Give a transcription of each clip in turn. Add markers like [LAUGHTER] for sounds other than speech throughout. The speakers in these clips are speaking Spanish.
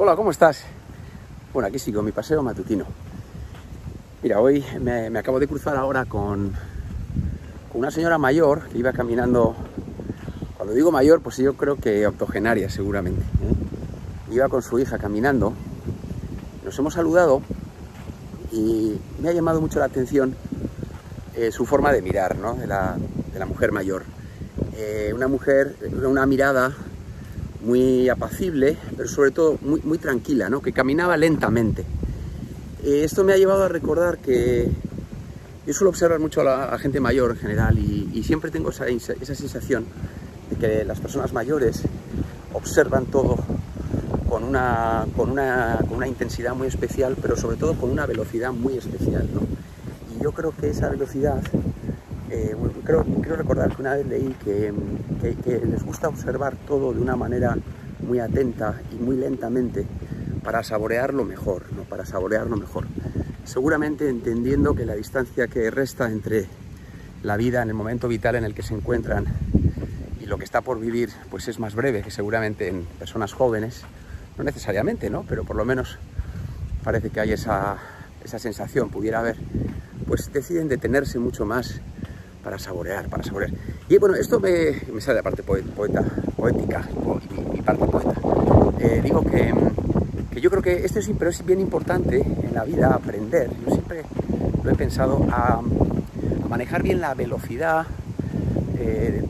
Hola, ¿cómo estás? Bueno, aquí sigo mi paseo matutino. Mira, hoy me, acabo de cruzar ahora con, con, una señora mayor que iba caminando. Cuando digo mayor, pues yo creo que octogenaria, seguramente. ¿eh? Iba con su hija caminando. Nos hemos saludado y me ha llamado mucho la atención eh, su forma de mirar, ¿no? De la, de la mujer mayor. Eh, una mujer, una mirada muy apacible, pero sobre todo muy, muy tranquila, ¿no? que caminaba lentamente. Eh, esto me ha llevado a recordar que yo suelo observar mucho a la gente mayor en general y, y siempre tengo esa, esa, sensación de que las personas mayores observan todo con una, con, una, con una intensidad muy especial, pero sobre todo con una velocidad muy especial. ¿no? Y yo creo que esa velocidad eh, creo, quiero recordar que una vez leí que, que, que, les gusta observar todo de una manera muy atenta y muy lentamente para saborearlo mejor, ¿no? para saborearlo mejor. Seguramente entendiendo que la distancia que resta entre la vida en el momento vital en el que se encuentran y lo que está por vivir pues es más breve que seguramente en personas jóvenes, no necesariamente, ¿no? pero por lo menos parece que hay esa, esa sensación, pudiera haber, pues deciden detenerse mucho más para saborear, para saborear. Y bueno, esto me, sale la parte poética y, parte poeta. Eh, digo que, que, yo creo que esto es, pero es bien importante en la vida aprender. Yo siempre lo he pensado a, manejar bien la velocidad eh,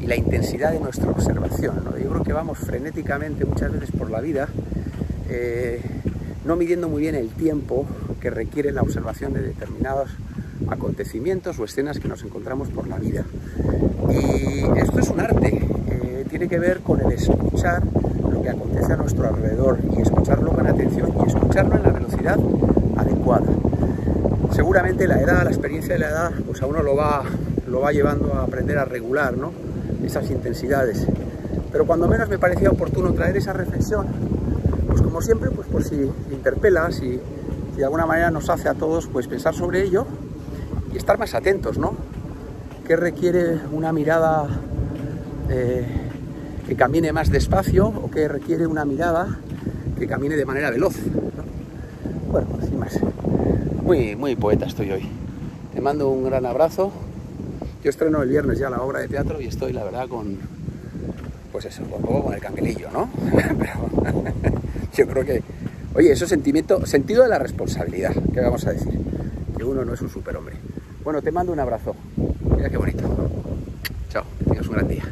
y la intensidad de nuestra observación. Yo creo que vamos frenéticamente muchas veces por la vida, eh, no midiendo muy bien el tiempo que requiere la observación de determinados acontecimientos o escenas que nos encontramos por la vida. Y esto es un arte, eh, tiene que ver con el escuchar lo que acontece a nuestro alrededor y escucharlo con atención y escucharlo en la velocidad adecuada. Seguramente la edad, la experiencia de la edad, pues a uno lo va, lo va llevando a aprender a regular ¿no? esas intensidades. Pero cuando menos me parecía oportuno traer esa reflexión, pues como siempre, pues por si interpela, si, si de alguna manera nos hace a todos pues pensar sobre ello y estar más atentos, ¿no? ¿Qué requiere una mirada eh, que camine más despacio o qué requiere una mirada que camine de manera veloz? ¿no? Bueno, sin más. Muy, muy poeta estoy hoy. Te mando un gran abrazo. Yo estreno el viernes ya la obra de teatro y estoy, la verdad, con. Pues eso, un poco con el canguelillo, ¿no? [LAUGHS] Pero [LAUGHS] yo creo que. Oye, eso es sentimiento, sentido de la responsabilidad, ¿qué vamos a decir? Que uno no es un superhombre. Bueno, te mando un abrazo. Mira qué bonito. Chao, que tengas un gran día.